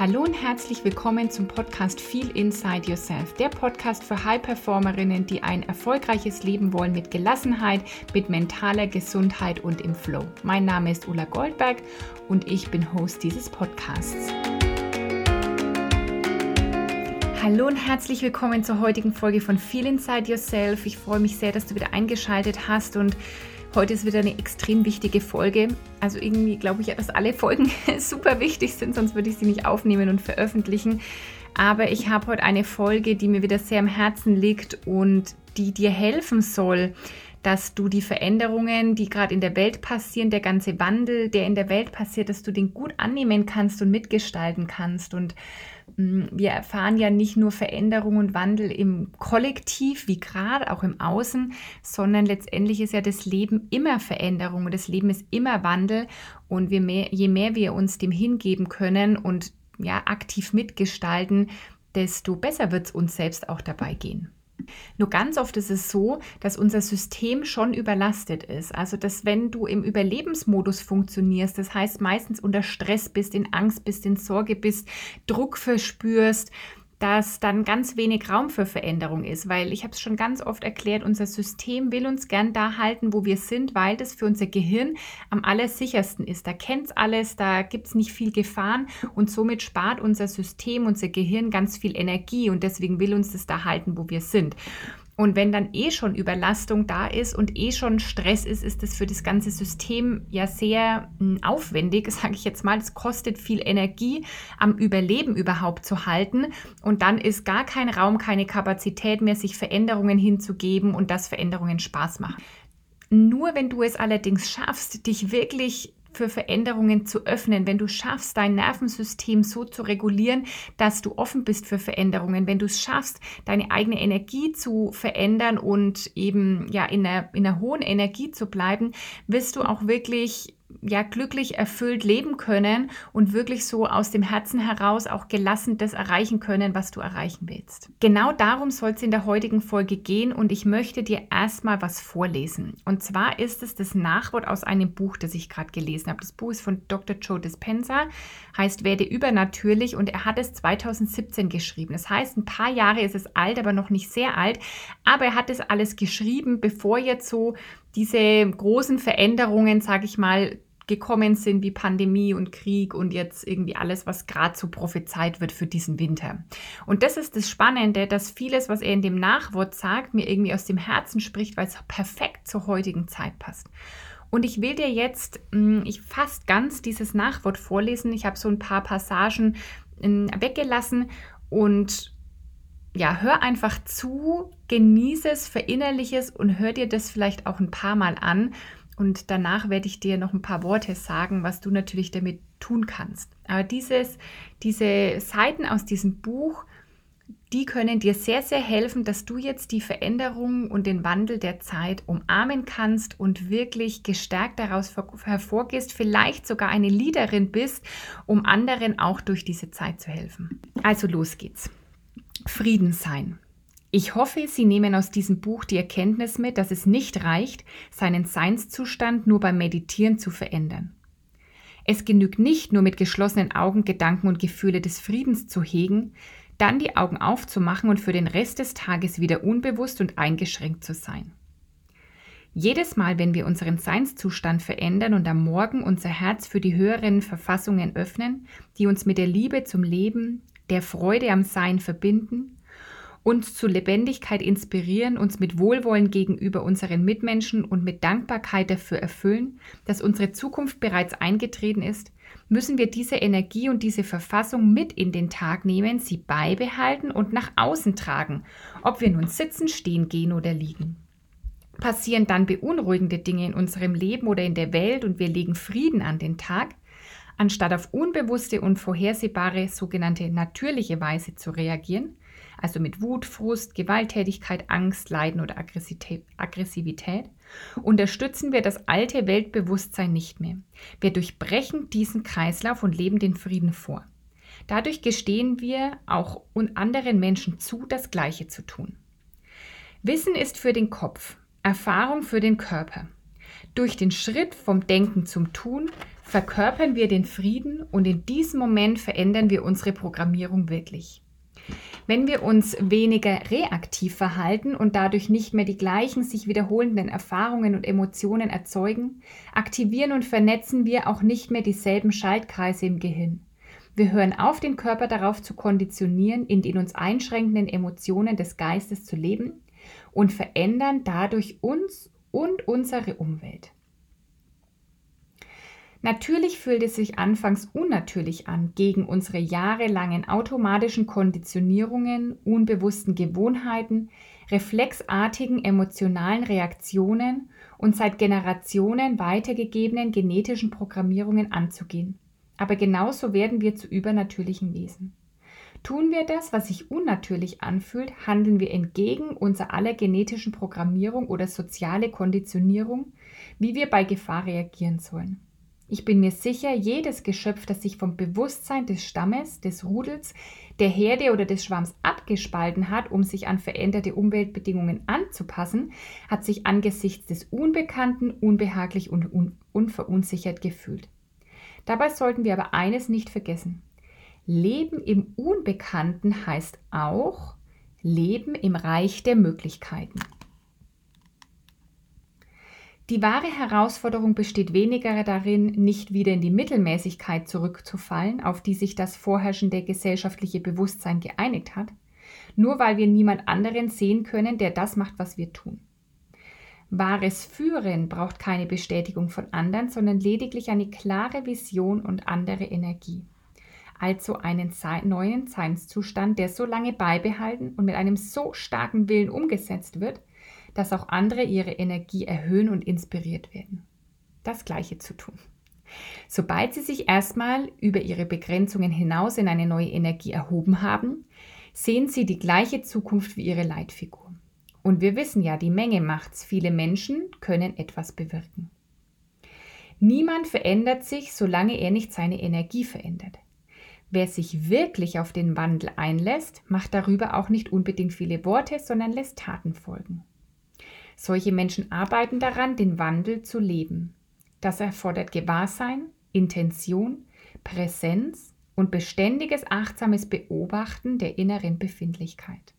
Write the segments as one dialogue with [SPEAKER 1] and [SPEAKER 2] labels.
[SPEAKER 1] Hallo und herzlich willkommen zum Podcast Feel Inside Yourself, der Podcast für High-Performerinnen, die ein erfolgreiches Leben wollen mit Gelassenheit, mit mentaler Gesundheit und im Flow. Mein Name ist Ulla Goldberg und ich bin Host dieses Podcasts. Hallo und herzlich willkommen zur heutigen Folge von Feel Inside Yourself. Ich freue mich sehr, dass du wieder eingeschaltet hast und Heute ist wieder eine extrem wichtige Folge. Also irgendwie glaube ich ja, dass alle Folgen super wichtig sind, sonst würde ich sie nicht aufnehmen und veröffentlichen. Aber ich habe heute eine Folge, die mir wieder sehr am Herzen liegt und die dir helfen soll, dass du die Veränderungen, die gerade in der Welt passieren, der ganze Wandel, der in der Welt passiert, dass du den gut annehmen kannst und mitgestalten kannst. Und Mm, wir erfahren ja nicht nur Veränderung und Wandel im Kollektiv, wie gerade auch im Außen, sondern letztendlich ist ja das Leben immer Veränderung und das Leben ist immer Wandel. Und mehr, je mehr wir uns dem hingeben können und ja, aktiv mitgestalten, desto besser wird es uns selbst auch dabei gehen. Nur ganz oft ist es so, dass unser System schon überlastet ist. Also, dass wenn du im Überlebensmodus funktionierst, das heißt meistens unter Stress bist, in Angst bist, in Sorge bist, Druck verspürst, dass dann ganz wenig Raum für Veränderung ist, weil ich habe es schon ganz oft erklärt, unser System will uns gern da halten, wo wir sind, weil das für unser Gehirn am allersichersten ist. Da kennt es alles, da gibt es nicht viel Gefahren und somit spart unser System, unser Gehirn ganz viel Energie und deswegen will uns das da halten, wo wir sind. Und wenn dann eh schon Überlastung da ist und eh schon Stress ist, ist das für das ganze System ja sehr hm, aufwendig, sage ich jetzt mal. Es kostet viel Energie, am Überleben überhaupt zu halten. Und dann ist gar kein Raum, keine Kapazität mehr, sich Veränderungen hinzugeben und dass Veränderungen Spaß machen. Nur wenn du es allerdings schaffst, dich wirklich für Veränderungen zu öffnen, wenn du schaffst, dein Nervensystem so zu regulieren, dass du offen bist für Veränderungen, wenn du es schaffst, deine eigene Energie zu verändern und eben ja in einer, in einer hohen Energie zu bleiben, wirst du auch wirklich ja glücklich erfüllt leben können und wirklich so aus dem Herzen heraus auch gelassen das erreichen können, was du erreichen willst. Genau darum soll es in der heutigen Folge gehen und ich möchte dir erstmal was vorlesen. Und zwar ist es das Nachwort aus einem Buch, das ich gerade gelesen habe. Das Buch ist von Dr. Joe Dispenza, heißt Werde übernatürlich und er hat es 2017 geschrieben. Das heißt, ein paar Jahre ist es alt, aber noch nicht sehr alt, aber er hat es alles geschrieben, bevor jetzt so diese großen Veränderungen, sage ich mal, gekommen sind wie Pandemie und Krieg und jetzt irgendwie alles, was gerade so prophezeit wird für diesen Winter. Und das ist das Spannende, dass vieles, was er in dem Nachwort sagt, mir irgendwie aus dem Herzen spricht, weil es perfekt zur heutigen Zeit passt. Und ich will dir jetzt, hm, ich fast ganz dieses Nachwort vorlesen. Ich habe so ein paar Passagen hm, weggelassen und ja, hör einfach zu, genieße es, verinnerliche es und hör dir das vielleicht auch ein paar Mal an. Und danach werde ich dir noch ein paar Worte sagen, was du natürlich damit tun kannst. Aber dieses, diese Seiten aus diesem Buch, die können dir sehr, sehr helfen, dass du jetzt die Veränderung und den Wandel der Zeit umarmen kannst und wirklich gestärkt daraus hervorgehst, vielleicht sogar eine Leaderin bist, um anderen auch durch diese Zeit zu helfen. Also los geht's. Frieden sein. Ich hoffe, Sie nehmen aus diesem Buch die Erkenntnis mit, dass es nicht reicht, seinen Seinszustand nur beim Meditieren zu verändern. Es genügt nicht nur mit geschlossenen Augen Gedanken und Gefühle des Friedens zu hegen, dann die Augen aufzumachen und für den Rest des Tages wieder unbewusst und eingeschränkt zu sein. Jedes Mal, wenn wir unseren Seinszustand verändern und am Morgen unser Herz für die höheren Verfassungen öffnen, die uns mit der Liebe zum Leben, der Freude am Sein verbinden, uns zu Lebendigkeit inspirieren, uns mit Wohlwollen gegenüber unseren Mitmenschen und mit Dankbarkeit dafür erfüllen, dass unsere Zukunft bereits eingetreten ist, müssen wir diese Energie und diese Verfassung mit in den Tag nehmen, sie beibehalten und nach außen tragen, ob wir nun sitzen, stehen, gehen oder liegen. Passieren dann beunruhigende Dinge in unserem Leben oder in der Welt und wir legen Frieden an den Tag, anstatt auf unbewusste und vorhersehbare sogenannte natürliche Weise zu reagieren, also mit Wut, Frust, Gewalttätigkeit, Angst, Leiden oder Aggressivität, unterstützen wir das alte Weltbewusstsein nicht mehr. Wir durchbrechen diesen Kreislauf und leben den Frieden vor. Dadurch gestehen wir auch anderen Menschen zu, das Gleiche zu tun. Wissen ist für den Kopf, Erfahrung für den Körper. Durch den Schritt vom Denken zum Tun verkörpern wir den Frieden und in diesem Moment verändern wir unsere Programmierung wirklich. Wenn wir uns weniger reaktiv verhalten und dadurch nicht mehr die gleichen sich wiederholenden Erfahrungen und Emotionen erzeugen, aktivieren und vernetzen wir auch nicht mehr dieselben Schaltkreise im Gehirn. Wir hören auf, den Körper darauf zu konditionieren, in den uns einschränkenden Emotionen des Geistes zu leben und verändern dadurch uns und unsere Umwelt. Natürlich fühlt es sich anfangs unnatürlich an, gegen unsere jahrelangen automatischen Konditionierungen, unbewussten Gewohnheiten, reflexartigen emotionalen Reaktionen und seit Generationen weitergegebenen genetischen Programmierungen anzugehen. Aber genauso werden wir zu übernatürlichen Wesen. Tun wir das, was sich unnatürlich anfühlt, handeln wir entgegen unserer aller genetischen Programmierung oder soziale Konditionierung, wie wir bei Gefahr reagieren sollen. Ich bin mir sicher, jedes Geschöpf, das sich vom Bewusstsein des Stammes, des Rudels, der Herde oder des Schwarms abgespalten hat, um sich an veränderte Umweltbedingungen anzupassen, hat sich angesichts des Unbekannten unbehaglich und un unverunsichert gefühlt. Dabei sollten wir aber eines nicht vergessen. Leben im Unbekannten heißt auch Leben im Reich der Möglichkeiten. Die wahre Herausforderung besteht weniger darin, nicht wieder in die Mittelmäßigkeit zurückzufallen, auf die sich das vorherrschende gesellschaftliche Bewusstsein geeinigt hat, nur weil wir niemand anderen sehen können, der das macht, was wir tun. Wahres Führen braucht keine Bestätigung von anderen, sondern lediglich eine klare Vision und andere Energie also einen neuen Seinszustand, der so lange beibehalten und mit einem so starken Willen umgesetzt wird, dass auch andere ihre Energie erhöhen und inspiriert werden. Das Gleiche zu tun. Sobald sie sich erstmal über ihre Begrenzungen hinaus in eine neue Energie erhoben haben, sehen sie die gleiche Zukunft wie ihre Leitfigur. Und wir wissen ja, die Menge macht's. Viele Menschen können etwas bewirken. Niemand verändert sich, solange er nicht seine Energie verändert. Wer sich wirklich auf den Wandel einlässt, macht darüber auch nicht unbedingt viele Worte, sondern lässt Taten folgen. Solche Menschen arbeiten daran, den Wandel zu leben. Das erfordert Gewahrsein, Intention, Präsenz und beständiges achtsames Beobachten der inneren Befindlichkeit.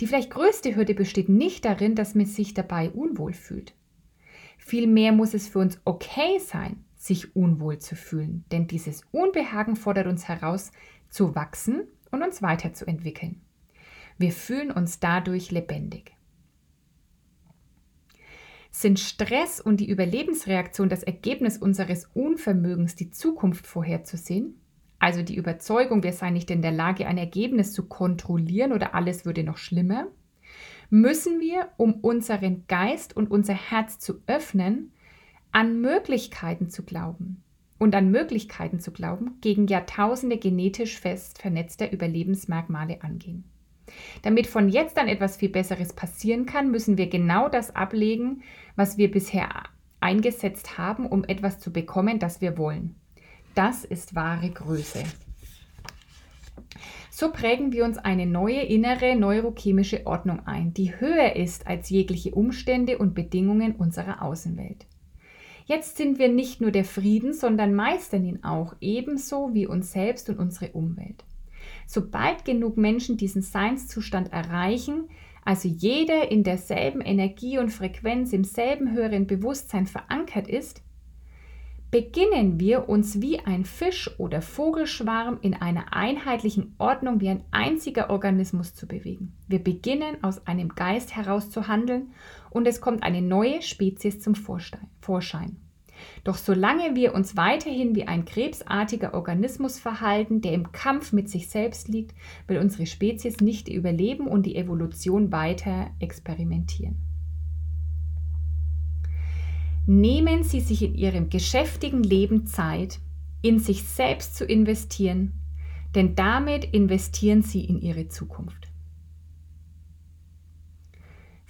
[SPEAKER 1] Die vielleicht größte Hürde besteht nicht darin, dass man sich dabei unwohl fühlt. Vielmehr muss es für uns okay sein, sich unwohl zu fühlen, denn dieses Unbehagen fordert uns heraus, zu wachsen und uns weiterzuentwickeln. Wir fühlen uns dadurch lebendig. Sind Stress und die Überlebensreaktion das Ergebnis unseres Unvermögens, die Zukunft vorherzusehen? Also die Überzeugung, wir seien nicht in der Lage, ein Ergebnis zu kontrollieren oder alles würde noch schlimmer? Müssen wir, um unseren Geist und unser Herz zu öffnen, an Möglichkeiten zu glauben und an Möglichkeiten zu glauben, gegen Jahrtausende genetisch fest vernetzter Überlebensmerkmale angehen. Damit von jetzt an etwas viel Besseres passieren kann, müssen wir genau das ablegen, was wir bisher eingesetzt haben, um etwas zu bekommen, das wir wollen. Das ist wahre Größe. So prägen wir uns eine neue innere neurochemische Ordnung ein, die höher ist als jegliche Umstände und Bedingungen unserer Außenwelt. Jetzt sind wir nicht nur der Frieden, sondern meistern ihn auch, ebenso wie uns selbst und unsere Umwelt. Sobald genug Menschen diesen Seinszustand erreichen, also jeder in derselben Energie und Frequenz im selben höheren Bewusstsein verankert ist, beginnen wir uns wie ein Fisch- oder Vogelschwarm in einer einheitlichen Ordnung wie ein einziger Organismus zu bewegen. Wir beginnen aus einem Geist heraus zu handeln und es kommt eine neue Spezies zum Vorschein. Doch solange wir uns weiterhin wie ein krebsartiger Organismus verhalten, der im Kampf mit sich selbst liegt, will unsere Spezies nicht überleben und die Evolution weiter experimentieren. Nehmen Sie sich in Ihrem geschäftigen Leben Zeit, in sich selbst zu investieren, denn damit investieren Sie in Ihre Zukunft.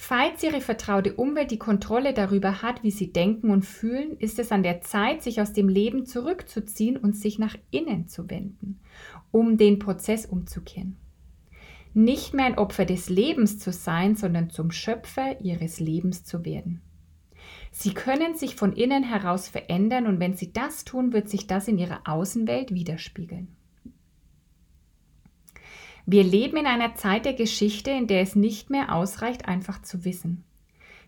[SPEAKER 1] Falls Ihre vertraute Umwelt die Kontrolle darüber hat, wie Sie denken und fühlen, ist es an der Zeit, sich aus dem Leben zurückzuziehen und sich nach innen zu wenden, um den Prozess umzukehren. Nicht mehr ein Opfer des Lebens zu sein, sondern zum Schöpfer Ihres Lebens zu werden. Sie können sich von innen heraus verändern und wenn sie das tun, wird sich das in ihrer Außenwelt widerspiegeln. Wir leben in einer Zeit der Geschichte, in der es nicht mehr ausreicht, einfach zu wissen.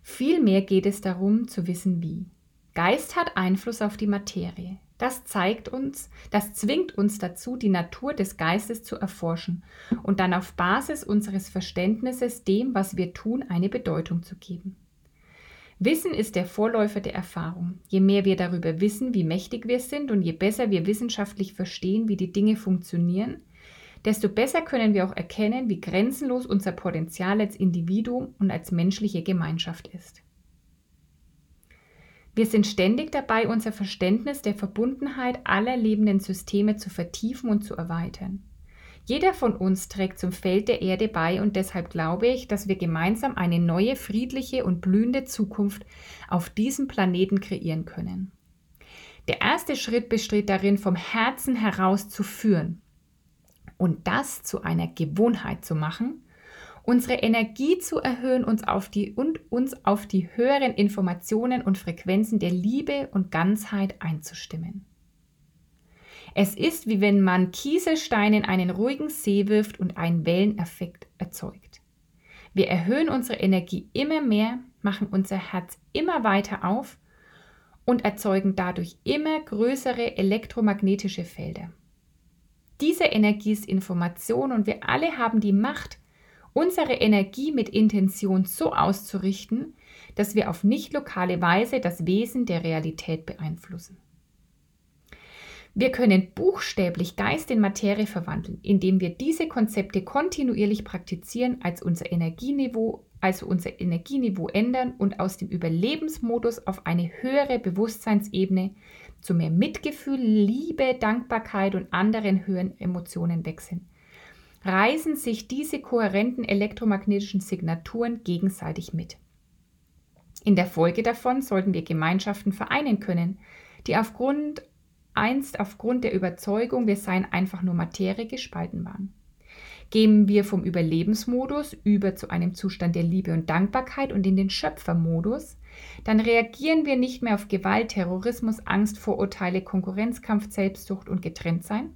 [SPEAKER 1] Vielmehr geht es darum, zu wissen, wie. Geist hat Einfluss auf die Materie. Das zeigt uns, das zwingt uns dazu, die Natur des Geistes zu erforschen und dann auf Basis unseres Verständnisses dem, was wir tun, eine Bedeutung zu geben. Wissen ist der Vorläufer der Erfahrung. Je mehr wir darüber wissen, wie mächtig wir sind und je besser wir wissenschaftlich verstehen, wie die Dinge funktionieren, desto besser können wir auch erkennen, wie grenzenlos unser Potenzial als Individuum und als menschliche Gemeinschaft ist. Wir sind ständig dabei, unser Verständnis der Verbundenheit aller lebenden Systeme zu vertiefen und zu erweitern. Jeder von uns trägt zum Feld der Erde bei und deshalb glaube ich, dass wir gemeinsam eine neue, friedliche und blühende Zukunft auf diesem Planeten kreieren können. Der erste Schritt besteht darin, vom Herzen heraus zu führen und das zu einer Gewohnheit zu machen, unsere Energie zu erhöhen uns auf die, und uns auf die höheren Informationen und Frequenzen der Liebe und Ganzheit einzustimmen. Es ist wie wenn man Kieselsteine in einen ruhigen See wirft und einen Welleneffekt erzeugt. Wir erhöhen unsere Energie immer mehr, machen unser Herz immer weiter auf und erzeugen dadurch immer größere elektromagnetische Felder. Diese Energie ist Information und wir alle haben die Macht, unsere Energie mit Intention so auszurichten, dass wir auf nicht lokale Weise das Wesen der Realität beeinflussen. Wir können buchstäblich Geist in Materie verwandeln, indem wir diese Konzepte kontinuierlich praktizieren, als unser Energieniveau, also unser Energieniveau ändern und aus dem Überlebensmodus auf eine höhere Bewusstseinsebene zu mehr Mitgefühl, Liebe, Dankbarkeit und anderen höheren Emotionen wechseln. Reisen sich diese kohärenten elektromagnetischen Signaturen gegenseitig mit. In der Folge davon sollten wir Gemeinschaften vereinen können, die aufgrund einst aufgrund der Überzeugung, wir seien einfach nur Materie gespalten waren. Gehen wir vom Überlebensmodus über zu einem Zustand der Liebe und Dankbarkeit und in den Schöpfermodus, dann reagieren wir nicht mehr auf Gewalt, Terrorismus, Angst, Vorurteile, Konkurrenzkampf, Selbstsucht und Getrenntsein.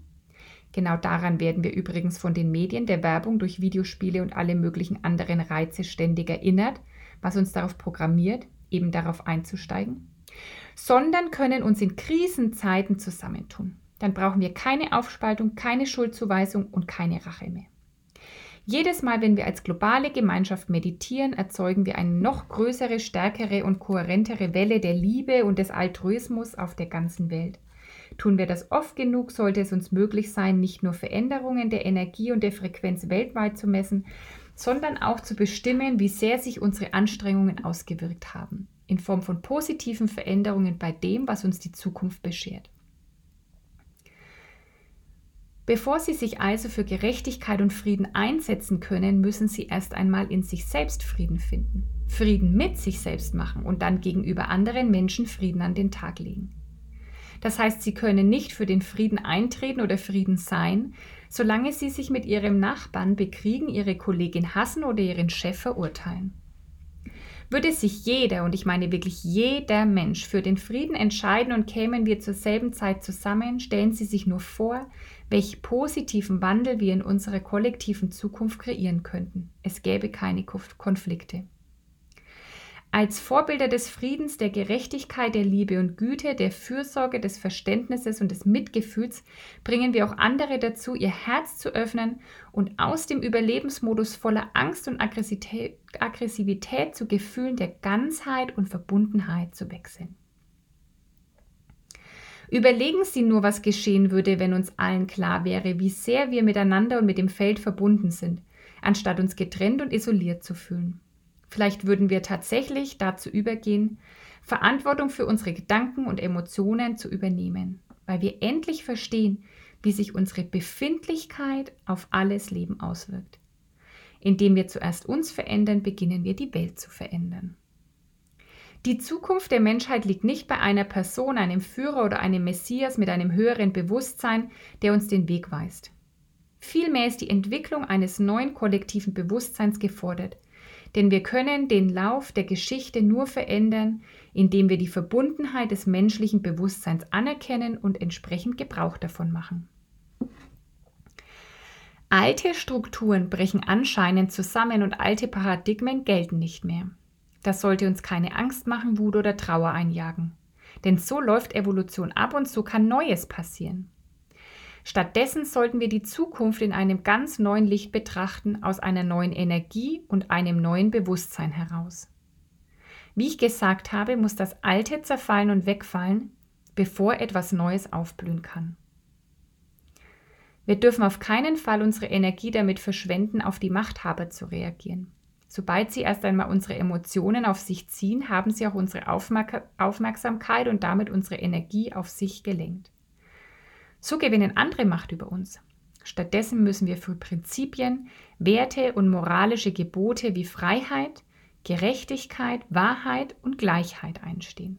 [SPEAKER 1] Genau daran werden wir übrigens von den Medien, der Werbung durch Videospiele und alle möglichen anderen Reize ständig erinnert, was uns darauf programmiert, eben darauf einzusteigen sondern können uns in Krisenzeiten zusammentun. Dann brauchen wir keine Aufspaltung, keine Schuldzuweisung und keine Rache mehr. Jedes Mal, wenn wir als globale Gemeinschaft meditieren, erzeugen wir eine noch größere, stärkere und kohärentere Welle der Liebe und des Altruismus auf der ganzen Welt. Tun wir das oft genug, sollte es uns möglich sein, nicht nur Veränderungen der Energie und der Frequenz weltweit zu messen, sondern auch zu bestimmen, wie sehr sich unsere Anstrengungen ausgewirkt haben in Form von positiven Veränderungen bei dem, was uns die Zukunft beschert. Bevor Sie sich also für Gerechtigkeit und Frieden einsetzen können, müssen Sie erst einmal in sich selbst Frieden finden, Frieden mit sich selbst machen und dann gegenüber anderen Menschen Frieden an den Tag legen. Das heißt, Sie können nicht für den Frieden eintreten oder Frieden sein, solange Sie sich mit Ihrem Nachbarn bekriegen, Ihre Kollegin hassen oder Ihren Chef verurteilen. Würde sich jeder, und ich meine wirklich jeder Mensch, für den Frieden entscheiden und kämen wir zur selben Zeit zusammen, stellen Sie sich nur vor, welch positiven Wandel wir in unserer kollektiven Zukunft kreieren könnten. Es gäbe keine Konflikte. Als Vorbilder des Friedens, der Gerechtigkeit, der Liebe und Güte, der Fürsorge, des Verständnisses und des Mitgefühls bringen wir auch andere dazu, ihr Herz zu öffnen und aus dem Überlebensmodus voller Angst und Aggressivität, zu Gefühlen der Ganzheit und Verbundenheit zu wechseln. Überlegen Sie nur, was geschehen würde, wenn uns allen klar wäre, wie sehr wir miteinander und mit dem Feld verbunden sind, anstatt uns getrennt und isoliert zu fühlen. Vielleicht würden wir tatsächlich dazu übergehen, Verantwortung für unsere Gedanken und Emotionen zu übernehmen, weil wir endlich verstehen, wie sich unsere Befindlichkeit auf alles Leben auswirkt. Indem wir zuerst uns verändern, beginnen wir die Welt zu verändern. Die Zukunft der Menschheit liegt nicht bei einer Person, einem Führer oder einem Messias mit einem höheren Bewusstsein, der uns den Weg weist. Vielmehr ist die Entwicklung eines neuen kollektiven Bewusstseins gefordert, Denn wir können den Lauf der Geschichte nur verändern, indem wir die Verbundenheit des menschlichen Bewusstseins anerkennen und entsprechend Gebrauch davon machen. Alte Strukturen brechen anscheinend zusammen und alte Paradigmen gelten nicht mehr. Das sollte uns keine Angst machen, Wut oder Trauer einjagen. Denn so läuft Evolution ab und so kann Neues passieren. Stattdessen sollten wir die Zukunft in einem ganz neuen Licht betrachten, aus einer neuen Energie und einem neuen Bewusstsein heraus. Wie ich gesagt habe, muss das Alte zerfallen und wegfallen, bevor etwas Neues aufblühen kann. Wir dürfen auf keinen Fall unsere Energie damit verschwenden, auf die Machthaber zu reagieren. Sobald sie erst einmal unsere Emotionen auf sich ziehen, haben sie auch unsere Aufmerksamkeit und damit unsere Energie auf sich gelenkt. So gewinnen andere Macht über uns. Stattdessen müssen wir für Prinzipien, Werte und moralische Gebote wie Freiheit, Gerechtigkeit, Wahrheit und Gleichheit einstehen.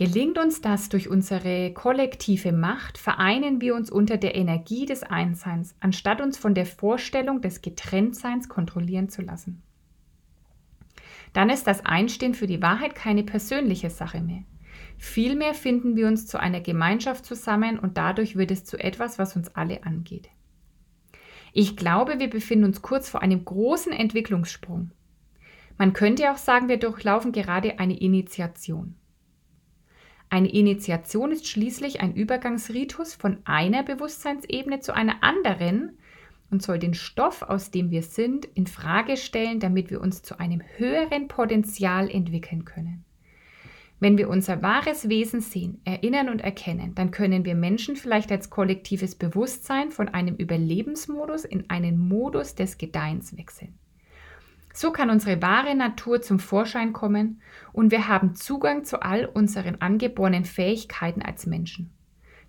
[SPEAKER 1] Gelingt uns das durch unsere kollektive Macht, vereinen wir uns unter der Energie des Einsseins, anstatt uns von der Vorstellung des Getrenntseins kontrollieren zu lassen. Dann ist das Einstehen für die Wahrheit keine persönliche Sache mehr. Vielmehr finden wir uns zu einer Gemeinschaft zusammen und dadurch wird es zu etwas, was uns alle angeht. Ich glaube, wir befinden uns kurz vor einem großen Entwicklungssprung. Man könnte auch sagen, wir durchlaufen gerade eine Initiation. Eine Initiation ist schließlich ein Übergangsritus von einer Bewusstseinsebene zu einer anderen und soll den Stoff, aus dem wir sind, in Frage stellen, damit wir uns zu einem höheren Potenzial entwickeln können. Wenn wir unser wahres Wesen sehen, erinnern und erkennen, dann können wir Menschen vielleicht als kollektives Bewusstsein von einem Überlebensmodus in einen Modus des Gedeihens wechseln. So kann unsere wahre Natur zum Vorschein kommen und wir haben Zugang zu all unseren angeborenen Fähigkeiten als Menschen.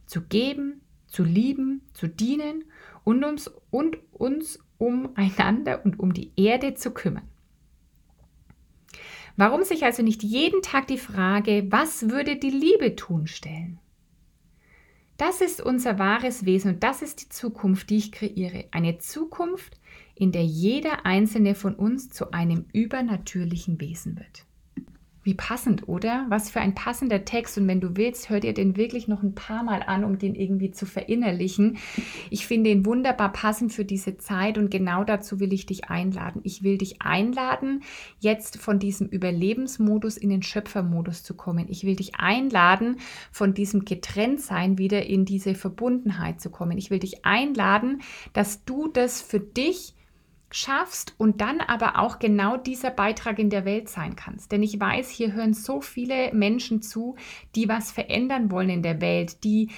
[SPEAKER 1] Zu geben, zu lieben, zu dienen und uns, und uns umeinander und um die Erde zu kümmern. Warum sich also nicht jeden Tag die Frage, was würde die Liebe tun, stellen? Das ist unser wahres Wesen und das ist die Zukunft, die ich kreiere. Eine Zukunft, in der jeder einzelne von uns zu einem übernatürlichen Wesen wird. Wie passend, oder? Was für ein passender Text. Und wenn du willst, hör dir den wirklich noch ein paar Mal an, um den irgendwie zu verinnerlichen. Ich finde ihn wunderbar passend für diese Zeit und genau dazu will ich dich einladen. Ich will dich einladen, jetzt von diesem Überlebensmodus in den Schöpfermodus zu kommen. Ich will dich einladen, von diesem Getrenntsein wieder in diese Verbundenheit zu kommen. Ich will dich einladen, dass du das für dich schaffst und dann aber auch genau dieser Beitrag in der Welt sein kannst. Denn ich weiß, hier hören so viele Menschen zu, die was verändern wollen in der Welt, die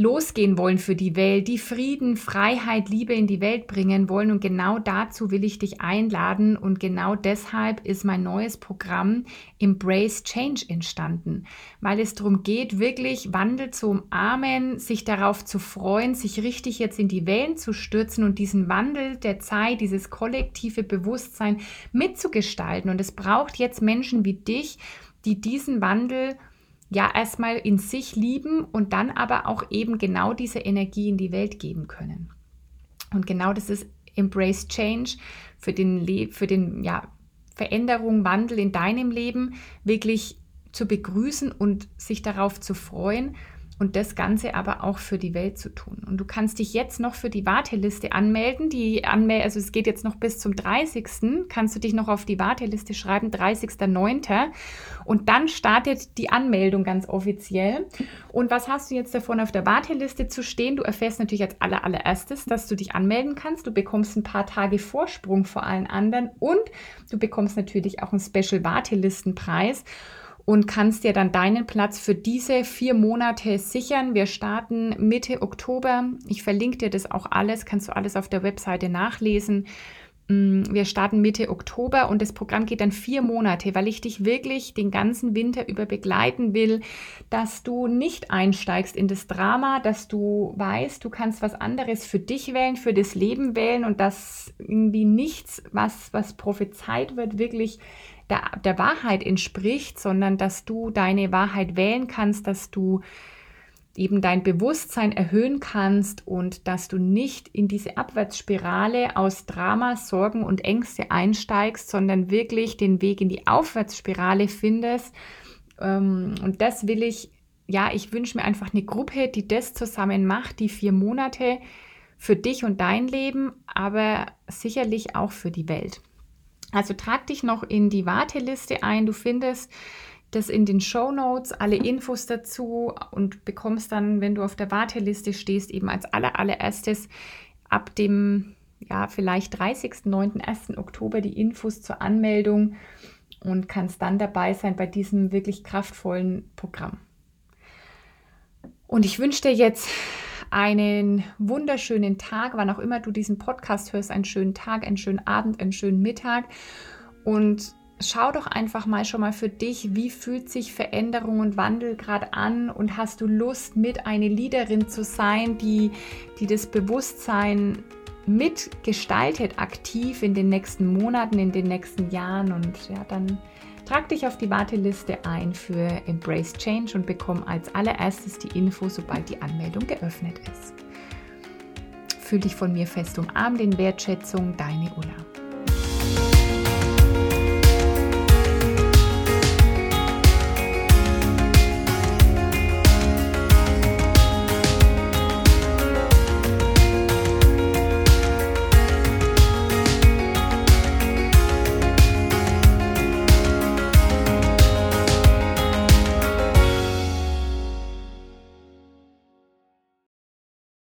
[SPEAKER 1] losgehen wollen für die Welt, die Frieden, Freiheit, Liebe in die Welt bringen wollen. Und genau dazu will ich dich einladen. Und genau deshalb ist mein neues Programm Embrace Change entstanden, weil es darum geht, wirklich Wandel zu umarmen, sich darauf zu freuen, sich richtig jetzt in die Wellen zu stürzen und diesen Wandel der Zeit, dieses kollektive Bewusstsein mitzugestalten. Und es braucht jetzt Menschen wie dich, die diesen Wandel ja erstmal in sich lieben und dann aber auch eben genau diese Energie in die Welt geben können. Und genau das ist Embrace Change für den, Le für den ja, Veränderung, Wandel in deinem Leben wirklich zu begrüßen und sich darauf zu freuen und das Ganze aber auch für die Welt zu tun. Und du kannst dich jetzt noch für die Warteliste anmelden. Die Anmel also es geht jetzt noch bis zum 30. Kannst du dich noch auf die Warteliste schreiben, 30.09. Und dann startet die Anmeldung ganz offiziell. Und was hast du jetzt davon, auf der Warteliste zu stehen? Du erfährst natürlich als aller, allererstes, dass du dich anmelden kannst. Du bekommst ein paar Tage Vorsprung vor allen anderen und du bekommst natürlich auch einen Special Wartelistenpreis und kannst dir dann deinen Platz für diese vier Monate sichern. Wir starten Mitte Oktober. Ich verlinke dir das auch alles, kannst du alles auf der Webseite nachlesen. Mm, wir starten Mitte Oktober und das Programm geht dann vier Monate, weil ich dich wirklich den ganzen Winter über begleiten will, dass du nicht einsteigst in das Drama, dass du weißt, du kannst was anderes für dich wählen, für das Leben wählen und dass irgendwie nichts, was, was prophezeit wird, wirklich der, der Wahrheit entspricht, sondern dass du deine Wahrheit wählen kannst, dass du eben dein Bewusstsein erhöhen kannst und dass du nicht in diese Abwärtsspirale aus Drama, Sorgen und Ängste einsteigst, sondern wirklich den Weg in die Aufwärtsspirale findest. Ähm, und das will ich, ja, ich wünsche mir einfach eine Gruppe, die das zusammen macht, die vier Monate für dich und dein Leben, aber sicherlich auch für die Welt. Also trag dich noch in die Warteliste ein. Du findest das in den Show Notes, alle Infos dazu und bekommst dann, wenn du auf der Warteliste stehst, eben als aller, allererstes ab dem, ja, vielleicht 30.09., 1. Oktober die Infos zur Anmeldung und kannst dann dabei sein bei diesem wirklich kraftvollen Programm. Und ich wünsche dir jetzt einen wunderschönen Tag, wann auch immer du diesen Podcast hörst, einen schönen Tag, einen schönen Abend, einen schönen Mittag und schau doch einfach mal schon mal für dich, wie fühlt sich Veränderung und Wandel gerade an und hast du Lust, mit eine Leaderin zu sein, die, die das Bewusstsein mitgestaltet, aktiv in den nächsten Monaten, in den nächsten Jahren und ja, dann trag dich auf die Warteliste ein für Embrace Change und bekomm als allererstes die Info, sobald die Anmeldung geöffnet ist. Fühl dich von mir fest umarmt in Wertschätzung, deine Ulla.